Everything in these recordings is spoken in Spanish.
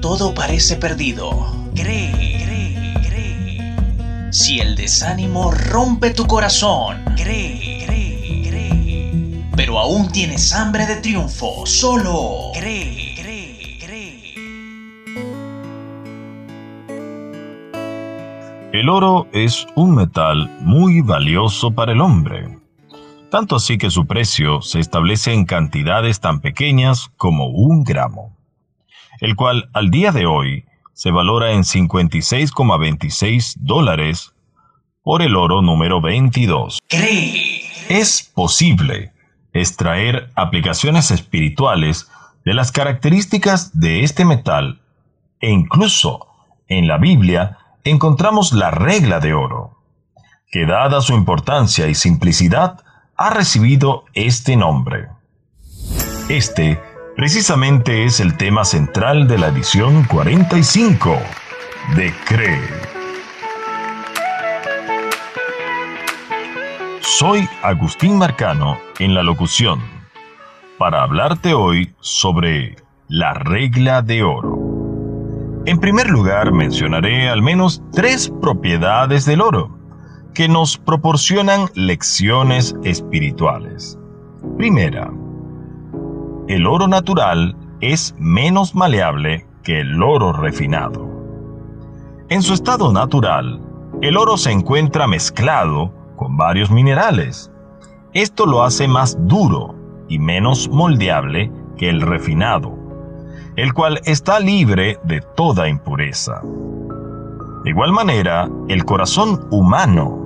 Todo parece perdido, cree, cree, cree. Si el desánimo rompe tu corazón, cree, cree, cree. Pero aún tienes hambre de triunfo, solo cree. El oro es un metal muy valioso para el hombre tanto así que su precio se establece en cantidades tan pequeñas como un gramo, el cual al día de hoy se valora en 56,26 dólares por el oro número 22. Es posible extraer aplicaciones espirituales de las características de este metal e incluso en la Biblia encontramos la regla de oro, que dada su importancia y simplicidad, ha recibido este nombre. Este precisamente es el tema central de la edición 45 de CRE. Soy Agustín Marcano en la locución para hablarte hoy sobre la regla de oro. En primer lugar mencionaré al menos tres propiedades del oro que nos proporcionan lecciones espirituales. Primera, el oro natural es menos maleable que el oro refinado. En su estado natural, el oro se encuentra mezclado con varios minerales. Esto lo hace más duro y menos moldeable que el refinado, el cual está libre de toda impureza. De igual manera, el corazón humano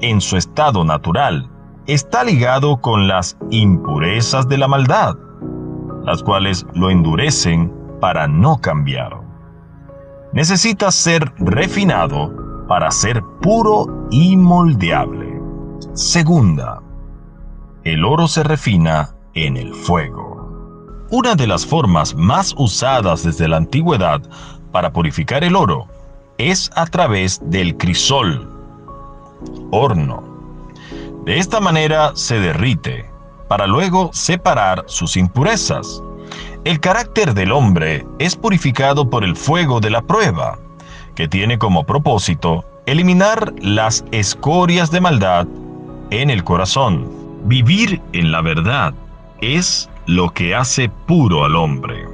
en su estado natural, está ligado con las impurezas de la maldad, las cuales lo endurecen para no cambiar. Necesita ser refinado para ser puro y moldeable. Segunda, el oro se refina en el fuego. Una de las formas más usadas desde la antigüedad para purificar el oro es a través del crisol, horno. De esta manera se derrite, para luego separar sus impurezas. El carácter del hombre es purificado por el fuego de la prueba, que tiene como propósito eliminar las escorias de maldad en el corazón. Vivir en la verdad es lo que hace puro al hombre.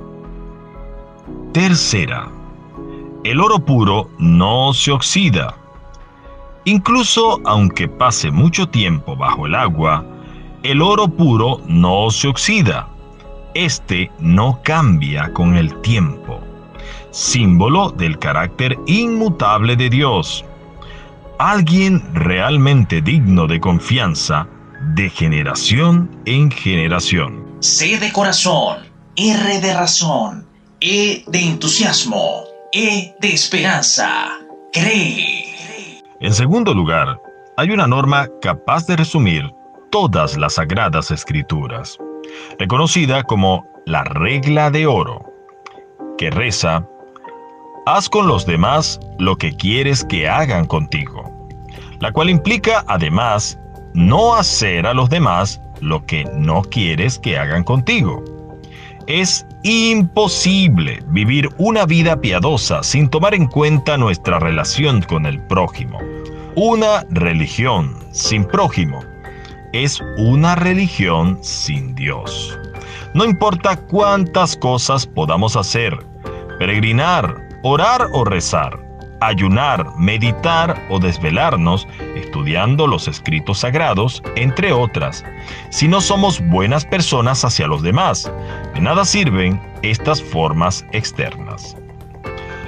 Tercera, el oro puro no se oxida Incluso aunque pase mucho tiempo bajo el agua, el oro puro no se oxida. Este no cambia con el tiempo, símbolo del carácter inmutable de Dios. Alguien realmente digno de confianza de generación en generación. C de corazón, R de razón, E de entusiasmo, E de esperanza. Cree. En segundo lugar, hay una norma capaz de resumir todas las sagradas escrituras, reconocida como la regla de oro, que reza, haz con los demás lo que quieres que hagan contigo, la cual implica además no hacer a los demás lo que no quieres que hagan contigo. Es imposible vivir una vida piadosa sin tomar en cuenta nuestra relación con el prójimo. Una religión sin prójimo es una religión sin Dios. No importa cuántas cosas podamos hacer, peregrinar, orar o rezar, ayunar, meditar o desvelarnos estudiando los escritos sagrados, entre otras. Si no somos buenas personas hacia los demás, de nada sirven estas formas externas.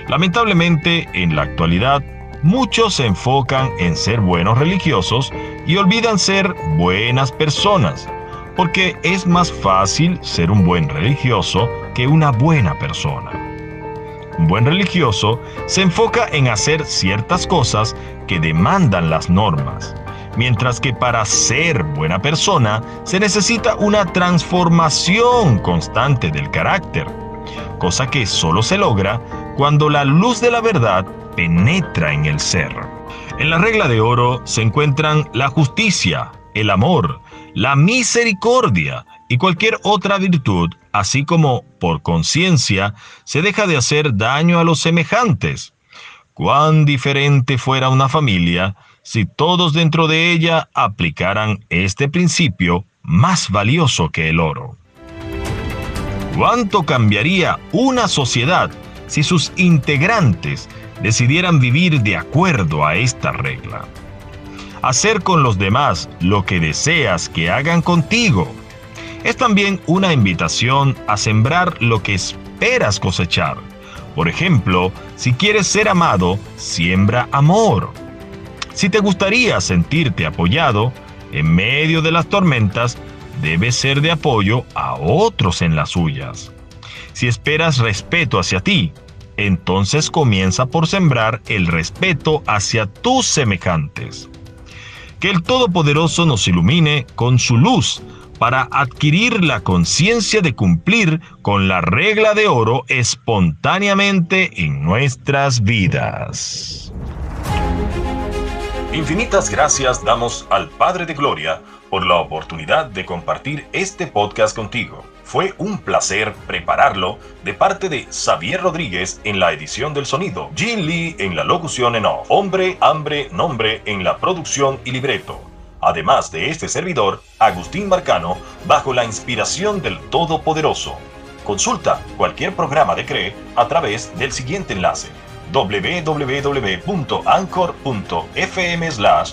Lamentablemente, en la actualidad, muchos se enfocan en ser buenos religiosos y olvidan ser buenas personas, porque es más fácil ser un buen religioso que una buena persona. Un buen religioso se enfoca en hacer ciertas cosas que demandan las normas, mientras que para ser buena persona se necesita una transformación constante del carácter, cosa que solo se logra cuando la luz de la verdad penetra en el ser. En la regla de oro se encuentran la justicia, el amor, la misericordia y cualquier otra virtud así como por conciencia, se deja de hacer daño a los semejantes. Cuán diferente fuera una familia si todos dentro de ella aplicaran este principio más valioso que el oro. ¿Cuánto cambiaría una sociedad si sus integrantes decidieran vivir de acuerdo a esta regla? Hacer con los demás lo que deseas que hagan contigo. Es también una invitación a sembrar lo que esperas cosechar. Por ejemplo, si quieres ser amado, siembra amor. Si te gustaría sentirte apoyado, en medio de las tormentas, debes ser de apoyo a otros en las suyas. Si esperas respeto hacia ti, entonces comienza por sembrar el respeto hacia tus semejantes. Que el Todopoderoso nos ilumine con su luz para adquirir la conciencia de cumplir con la regla de oro espontáneamente en nuestras vidas. Infinitas gracias damos al Padre de Gloria por la oportunidad de compartir este podcast contigo. Fue un placer prepararlo de parte de Xavier Rodríguez en la edición del sonido, Jin Lee en la locución en off, Hombre, Hambre, Nombre en la producción y libreto. Además de este servidor, Agustín Marcano, bajo la inspiración del Todopoderoso. Consulta cualquier programa de CRE a través del siguiente enlace www.anchor.fm slash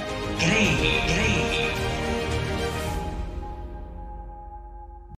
Cree, cree.